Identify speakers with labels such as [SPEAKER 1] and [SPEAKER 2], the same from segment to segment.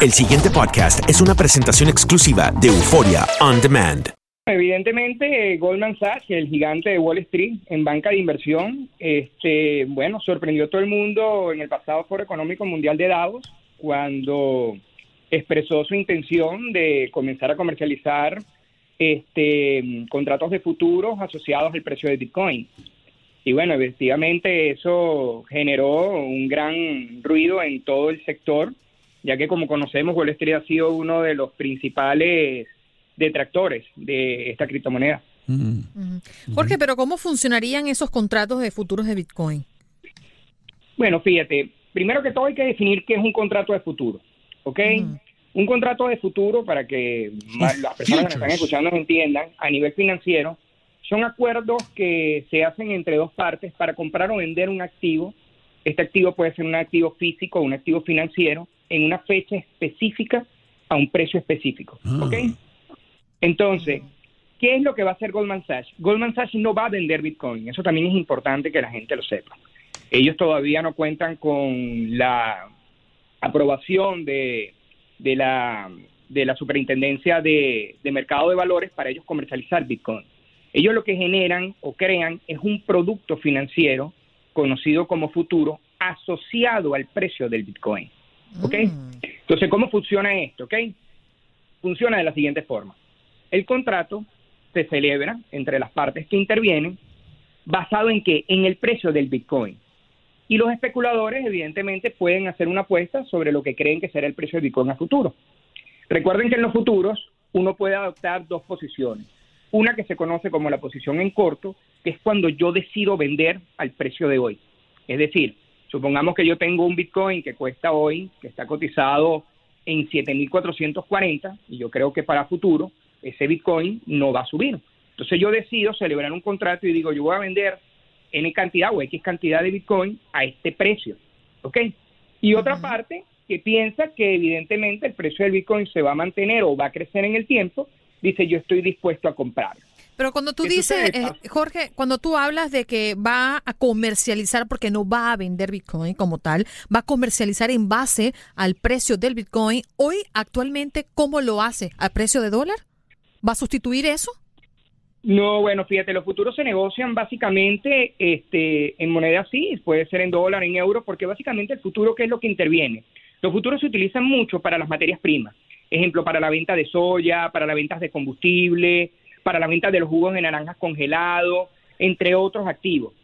[SPEAKER 1] El siguiente podcast es una presentación exclusiva de Euforia On Demand.
[SPEAKER 2] Evidentemente, Goldman Sachs, el gigante de Wall Street en banca de inversión, este, bueno, sorprendió a todo el mundo en el pasado Foro Económico Mundial de Davos cuando expresó su intención de comenzar a comercializar este, contratos de futuros asociados al precio de Bitcoin. Y bueno, efectivamente eso generó un gran ruido en todo el sector, ya que como conocemos, Wall Street ha sido uno de los principales detractores de esta criptomoneda.
[SPEAKER 3] Jorge, pero ¿cómo funcionarían esos contratos de futuros de Bitcoin?
[SPEAKER 2] Bueno, fíjate, primero que todo hay que definir qué es un contrato de futuro, ¿ok? Un contrato de futuro, para que las personas que están escuchando entiendan, a nivel financiero, son acuerdos que se hacen entre dos partes para comprar o vender un activo. Este activo puede ser un activo físico o un activo financiero en una fecha específica a un precio específico. ¿Ok? Entonces, ¿qué es lo que va a hacer Goldman Sachs? Goldman Sachs no va a vender Bitcoin. Eso también es importante que la gente lo sepa. Ellos todavía no cuentan con la aprobación de, de la de la Superintendencia de, de Mercado de Valores para ellos comercializar Bitcoin. Ellos lo que generan o crean es un producto financiero conocido como futuro asociado al precio del Bitcoin. ¿Ok? Entonces, ¿cómo funciona esto? ¿Ok? Funciona de la siguiente forma. El contrato se celebra entre las partes que intervienen basado en que en el precio del Bitcoin. Y los especuladores, evidentemente, pueden hacer una apuesta sobre lo que creen que será el precio del Bitcoin a futuro. Recuerden que en los futuros uno puede adoptar dos posiciones. Una que se conoce como la posición en corto, que es cuando yo decido vender al precio de hoy. Es decir, supongamos que yo tengo un Bitcoin que cuesta hoy, que está cotizado en 7.440, y yo creo que para futuro ese Bitcoin no va a subir. Entonces yo decido celebrar un contrato y digo, yo voy a vender N cantidad o X cantidad de Bitcoin a este precio. ¿Ok? Y otra parte que piensa que evidentemente el precio del Bitcoin se va a mantener o va a crecer en el tiempo dice yo estoy dispuesto a comprar.
[SPEAKER 3] Pero cuando tú dices, eh, Jorge, cuando tú hablas de que va a comercializar, porque no va a vender Bitcoin como tal, va a comercializar en base al precio del Bitcoin, hoy actualmente, ¿cómo lo hace? ¿Al precio de dólar? ¿Va a sustituir eso?
[SPEAKER 2] No, bueno, fíjate, los futuros se negocian básicamente este, en moneda sí, puede ser en dólar, en euro, porque básicamente el futuro, ¿qué es lo que interviene? Los futuros se utilizan mucho para las materias primas ejemplo, para la venta de soya, para la venta de combustible, para la venta de los jugos de naranjas congelados, entre otros activos.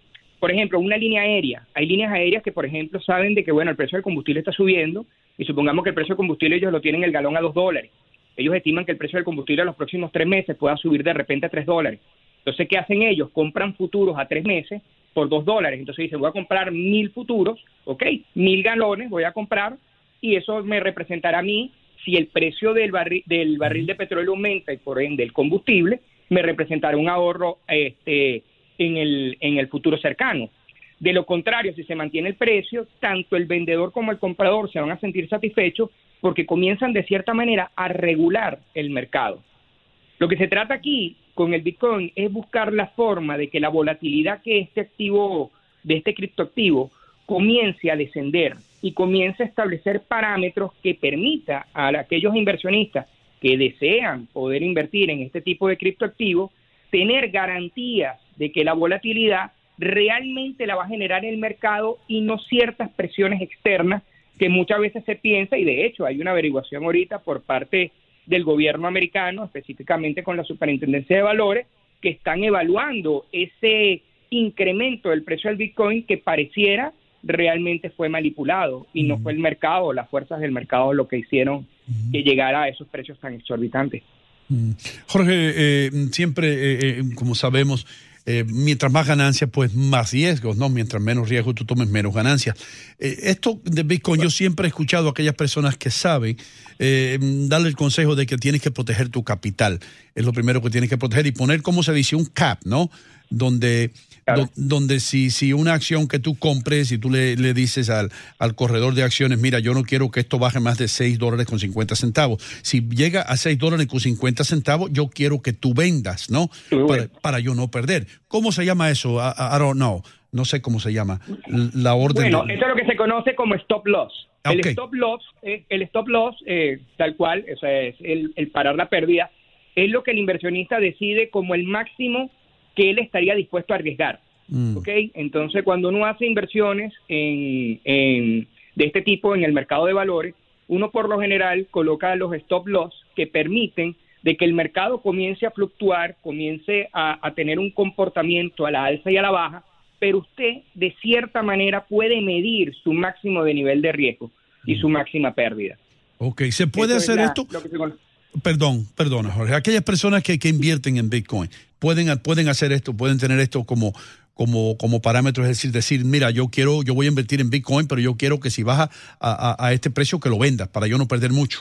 [SPEAKER 2] Por ejemplo, una línea aérea. Hay líneas aéreas que, por ejemplo, saben de que, bueno, el precio del combustible está subiendo y supongamos que el precio del combustible ellos lo tienen el galón a dos dólares. Ellos estiman que el precio del combustible en los próximos tres meses pueda subir de repente a tres dólares. Entonces, ¿qué hacen ellos? Compran futuros a tres meses por dos dólares. Entonces dicen, voy a comprar mil futuros, ¿ok? Mil galones voy a comprar y eso me representará a mí si el precio del barril, del barril de petróleo aumenta y por ende el combustible, me representará un ahorro este, en, el, en el futuro cercano. De lo contrario, si se mantiene el precio, tanto el vendedor como el comprador se van a sentir satisfechos porque comienzan de cierta manera a regular el mercado. Lo que se trata aquí con el Bitcoin es buscar la forma de que la volatilidad que este activo, de este criptoactivo, comience a descender y comience a establecer parámetros que permita a aquellos inversionistas que desean poder invertir en este tipo de criptoactivos tener garantías de que la volatilidad realmente la va a generar el mercado y no ciertas presiones externas que muchas veces se piensa y de hecho hay una averiguación ahorita por parte del gobierno americano, específicamente con la Superintendencia de Valores, que están evaluando ese incremento del precio del Bitcoin que pareciera realmente fue manipulado y no fue el mercado, las fuerzas del mercado lo que hicieron que llegara a esos precios tan exorbitantes.
[SPEAKER 4] Jorge, eh, siempre, eh, eh, como sabemos, mientras más ganancias, pues más riesgos, ¿no? Mientras menos riesgos tú tomes, menos ganancias. esto de Bitcoin, yo siempre he escuchado a aquellas personas que saben darle el consejo de que tienes que proteger tu capital. Es lo primero que tienes que proteger y poner, como se dice, un cap, ¿no? Donde donde si, si una acción que tú compres y tú le, dices al, al, corredor de acciones, mira, yo no quiero que esto baje más de 6 dólares con 50 centavos. Si llega a 6 dólares con 50 centavos, yo quiero que tú vendas, ¿no? Para, yo no perder. ¿Cómo se llama eso? I, don't know. No sé cómo se llama. La orden.
[SPEAKER 2] Bueno, eso es lo que se conoce como stop loss. El stop loss, eh, el stop loss eh, tal cual, o sea, es el, parar la pérdida, es lo que el inversionista decide como el máximo que él estaría dispuesto a arriesgar. Mm. Entonces, cuando uno hace inversiones en, de este tipo en el mercado de valores, uno por lo general coloca los stop loss que permiten de que el mercado comience a fluctuar, comience a, tener un comportamiento a la alza y a la baja, pero usted de cierta manera puede medir su máximo de nivel de riesgo y su máxima pérdida.
[SPEAKER 4] Ok, ¿se puede hacer esto? Perdón, perdona, Jorge. Aquellas personas que, que invierten en Bitcoin pueden, pueden hacer esto, pueden tener esto como, como, como parámetro, es decir, decir, mira, yo quiero, yo voy a invertir en Bitcoin, pero yo quiero que si baja a, a este precio que lo vendas para yo no perder mucho.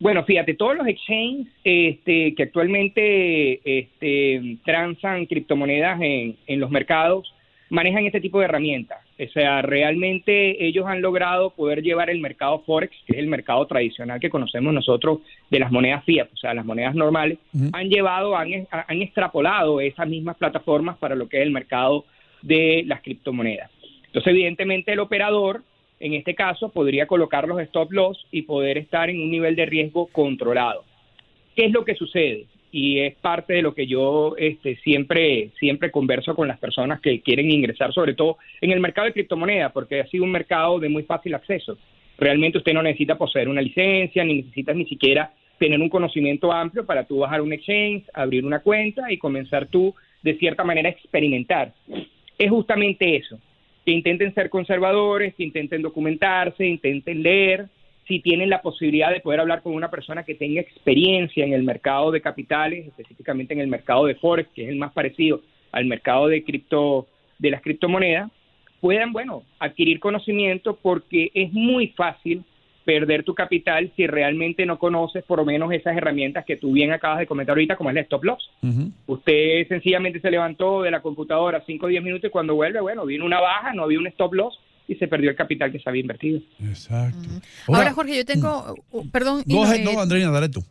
[SPEAKER 2] Bueno, fíjate, todos los exchanges este, que actualmente este, transan criptomonedas en, en los mercados manejan este tipo de herramientas. O sea, realmente ellos han logrado poder llevar el mercado Forex, que es el mercado tradicional que conocemos nosotros de las monedas fiat, o sea, las monedas normales, han llevado, han, han extrapolado esas mismas plataformas para lo que es el mercado de las criptomonedas. Entonces, evidentemente, el operador en este caso podría colocar los stop loss y poder estar en un nivel de riesgo controlado. ¿Qué es lo que sucede? Y es parte de lo que yo este, siempre, siempre converso con las personas que quieren ingresar, sobre todo en el mercado de criptomonedas, porque ha sido un mercado de muy fácil acceso. Realmente usted no necesita poseer una licencia, ni necesita ni siquiera tener un conocimiento amplio para tú bajar un exchange, abrir una cuenta y comenzar tú, de cierta manera, a experimentar. Es justamente eso que intenten ser conservadores, que intenten documentarse, intenten leer, si tienen la posibilidad de poder hablar con una persona que tenga experiencia en el mercado de capitales, específicamente en el mercado de forex, que es el más parecido al mercado de cripto de las criptomonedas, puedan, bueno, adquirir conocimiento porque es muy fácil perder tu capital si realmente no conoces por lo menos esas herramientas que tú bien acabas de comentar ahorita, como es el stop loss. Usted sencillamente se levantó de la computadora 5 o 10 minutos y cuando vuelve, bueno, vino una baja, no había un stop loss y se perdió el capital que se había invertido.
[SPEAKER 3] Exacto. Ahora, Jorge, yo tengo, uh, perdón.
[SPEAKER 4] No, no, Andreina, dale tú.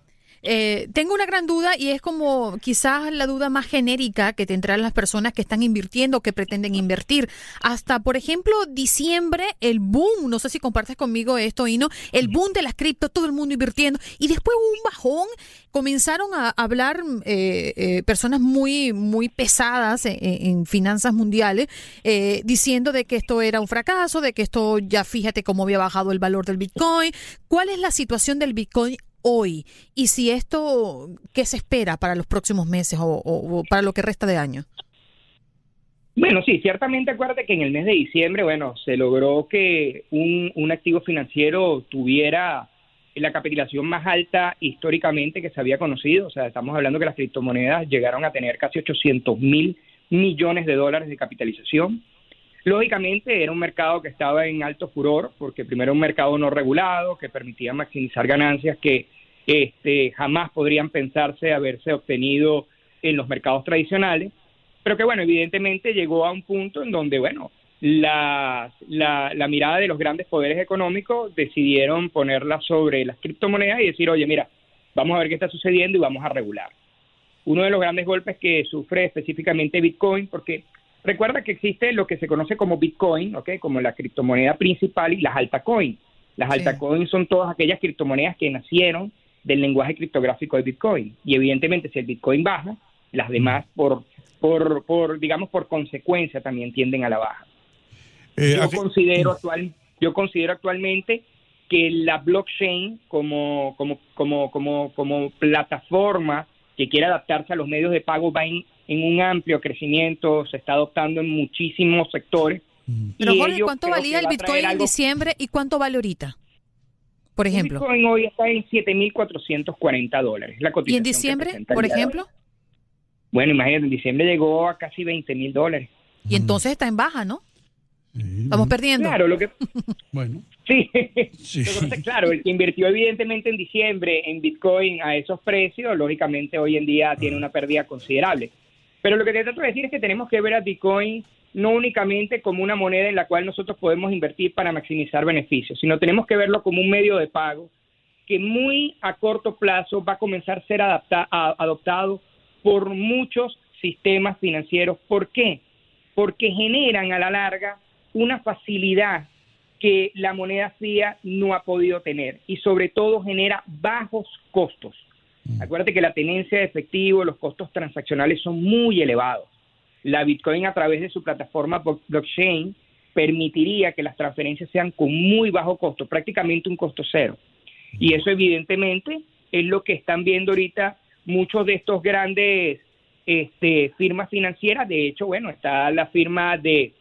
[SPEAKER 3] Eh, tengo una gran duda y es como quizás la duda más genérica que tendrán las personas que están invirtiendo, que pretenden invertir. Hasta, por ejemplo, diciembre, el boom, no sé si compartes conmigo esto, Ino, el boom de las cripto, todo el mundo invirtiendo. Y después hubo un bajón, comenzaron a hablar eh, eh, personas muy, muy pesadas en, finanzas mundiales, diciendo de que esto era un fracaso, de que esto ya fíjate cómo había bajado el valor del Bitcoin. ¿Cuál es la situación del Bitcoin hoy y si esto, ¿qué se espera para los próximos meses o, para lo que resta de año?
[SPEAKER 2] Bueno, sí, ciertamente acuérdate que en el mes de diciembre, bueno, se logró que un, un activo financiero tuviera la capitalización más alta históricamente que se había conocido. O sea, estamos hablando que las criptomonedas llegaron a tener casi 800 mil millones de dólares de capitalización. Lógicamente era un mercado que estaba en alto furor, porque primero un mercado no regulado, que permitía maximizar ganancias que este, jamás podrían pensarse haberse obtenido en los mercados tradicionales, pero que bueno, evidentemente llegó a un punto en donde, bueno, la, la, mirada de los grandes poderes económicos decidieron ponerla sobre las criptomonedas y decir, oye, mira, vamos a ver qué está sucediendo y vamos a regular. Uno de los grandes golpes que sufre específicamente Bitcoin, porque Recuerda que existe lo que se conoce como Bitcoin, ¿ok? Como la criptomoneda principal y las altcoins. Las altcoins son todas aquellas criptomonedas que nacieron del lenguaje criptográfico de Bitcoin. Y evidentemente si el Bitcoin baja, las demás por, por, por digamos, por consecuencia también tienden a la baja. Eh, yo, considero actual, yo considero actualmente que la blockchain como, como, como, como, como plataforma que quiere adaptarse a los medios de pago va en, en un amplio crecimiento, se está adoptando en muchísimos sectores.
[SPEAKER 3] Pero Jorge, ¿cuánto valía el Bitcoin en diciembre y cuánto vale ahorita? Por ejemplo.
[SPEAKER 2] El Bitcoin hoy está en 7.440 dólares. La
[SPEAKER 3] ¿Y en diciembre, por ejemplo?
[SPEAKER 2] Bueno, imagínate, en diciembre llegó a casi 20 mil dólares.
[SPEAKER 3] Y entonces está en baja, ¿no? Estamos perdiendo.
[SPEAKER 2] Claro, lo que... bueno. Sí, claro, el que invirtió evidentemente en diciembre en Bitcoin a esos precios, lógicamente hoy en día tiene una pérdida considerable. Pero lo que te trato de decir es que tenemos que ver a Bitcoin no únicamente como una moneda en la cual nosotros podemos invertir para maximizar beneficios, sino tenemos que verlo como un medio de pago que muy a corto plazo va a comenzar a ser adoptado por muchos sistemas financieros. ¿Por qué? Porque generan a la larga una facilidad que la moneda FIA no ha podido tener y sobre todo genera bajos costos. Mm. Acuérdate que la tenencia de efectivo, los costos transaccionales son muy elevados. La Bitcoin a través de su plataforma blockchain permitiría que las transferencias sean con muy bajo costo, prácticamente un costo cero. Y eso evidentemente es lo que están viendo ahorita muchos de estos grandes este, firmas financieras. De hecho, bueno, está la firma de,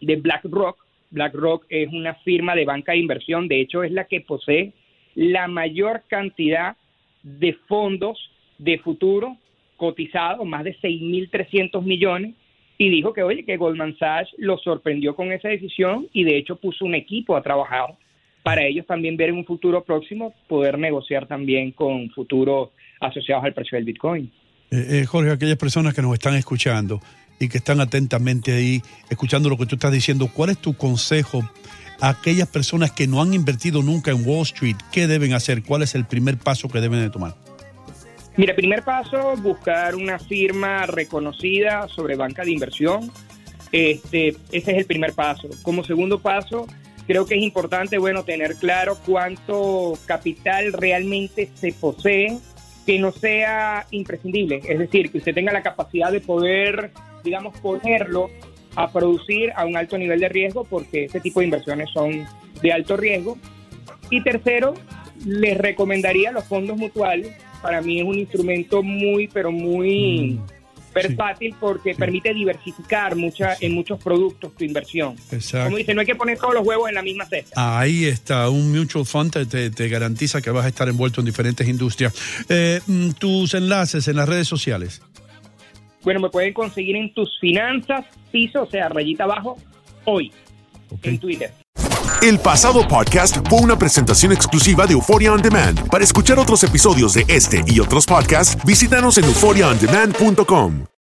[SPEAKER 2] de BlackRock, BlackRock es una firma de banca de inversión, de hecho es la que posee la mayor cantidad de fondos de futuro cotizados, más de 6.300 millones, y dijo que, oye, que Goldman Sachs lo sorprendió con esa decisión y de hecho puso un equipo a trabajar para ellos también ver en un futuro próximo poder negociar también con futuros asociados al precio del Bitcoin.
[SPEAKER 4] Eh, eh, Jorge, aquellas personas que nos están escuchando, y que están atentamente ahí escuchando lo que tú estás diciendo, ¿cuál es tu consejo a aquellas personas que no han invertido nunca en Wall Street? ¿Qué deben hacer? ¿Cuál es el primer paso que deben de tomar?
[SPEAKER 2] Mira, primer paso, buscar una firma reconocida sobre banca de inversión. Este, ese es el primer paso. Como segundo paso, creo que es importante, bueno, tener claro cuánto capital realmente se posee que no sea imprescindible, es decir, que usted tenga la capacidad de poder digamos, ponerlo a producir a un alto nivel de riesgo porque este tipo de inversiones son de alto riesgo. Y tercero, les recomendaría los fondos mutuales. Para mí es un instrumento muy, pero muy mm, versátil porque permite diversificar mucha, en muchos productos tu inversión. Exacto. Como dice, no hay que poner todos los huevos en la misma cesta.
[SPEAKER 4] Ahí está, un mutual fund te, te garantiza que vas a estar envuelto en diferentes industrias. Eh, mm, tus enlaces en las redes sociales.
[SPEAKER 2] Bueno, me pueden conseguir en tus finanzas, piso, o sea, rayita abajo, hoy, en Twitter.
[SPEAKER 1] El pasado podcast fue una presentación exclusiva de Euphoria On Demand. Para escuchar otros episodios de este y otros podcasts, visítanos en euphoriaondemand.com.